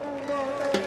Música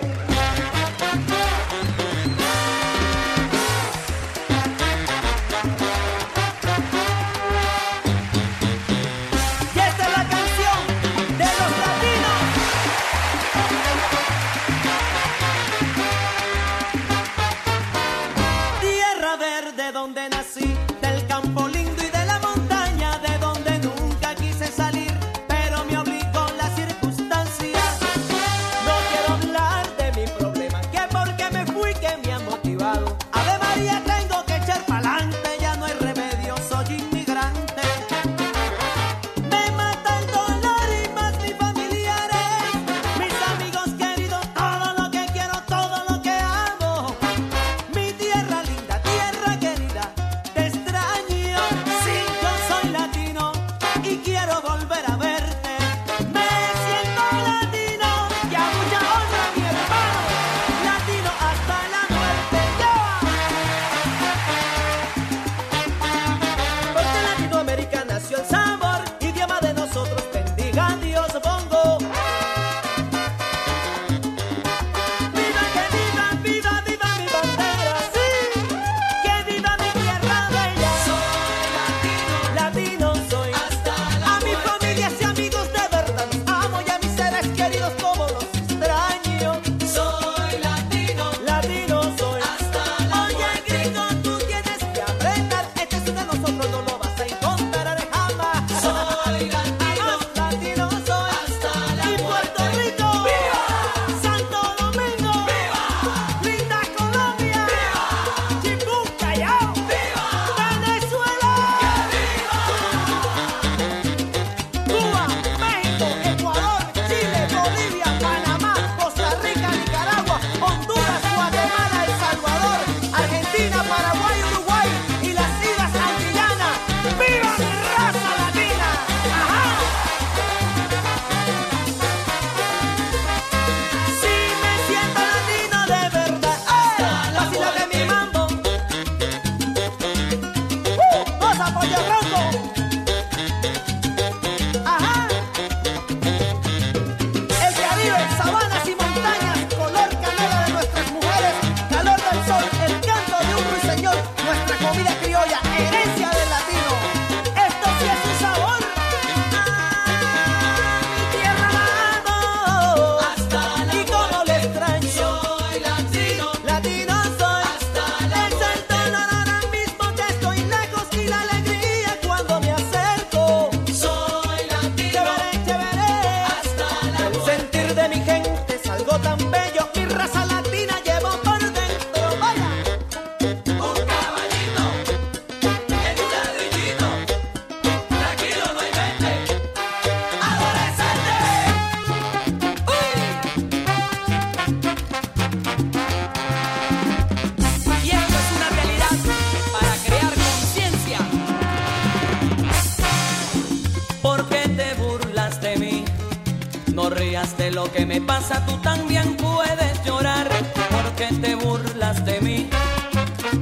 de lo que me pasa tú también puedes llorar porque te burlas de mí.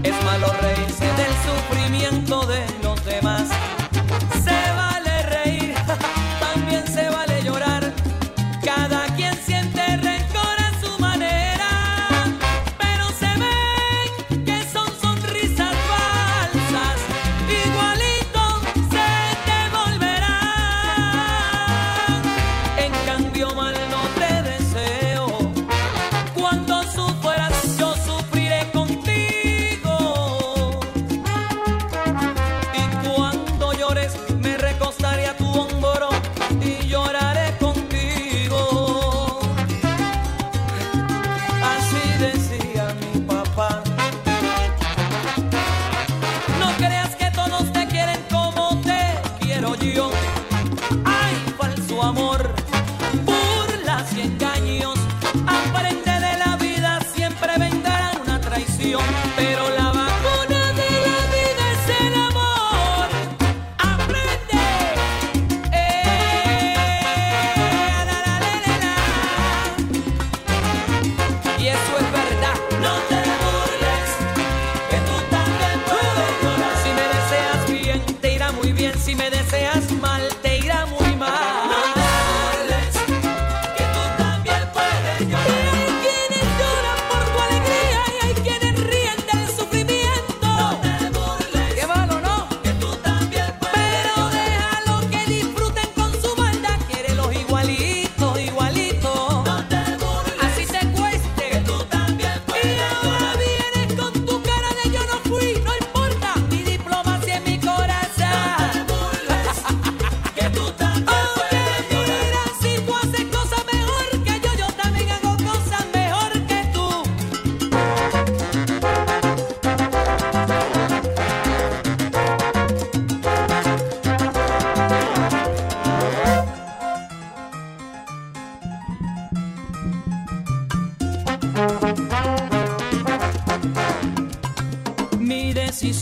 Es malo reírse del sufrimiento de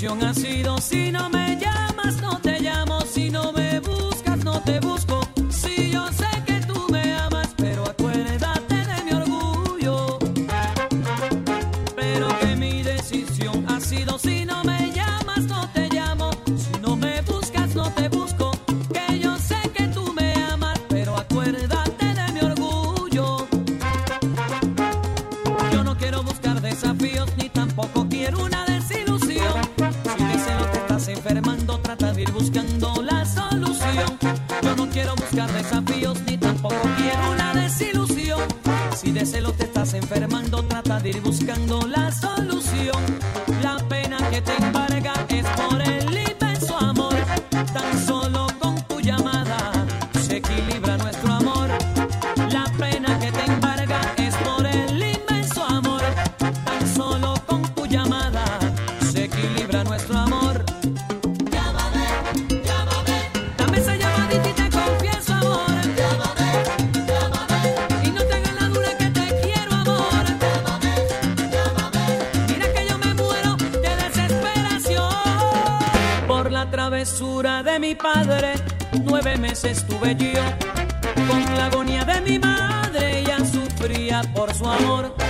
canción así. nueve meses estuve yo con la agonía de mi madre, ella sufría por su amor.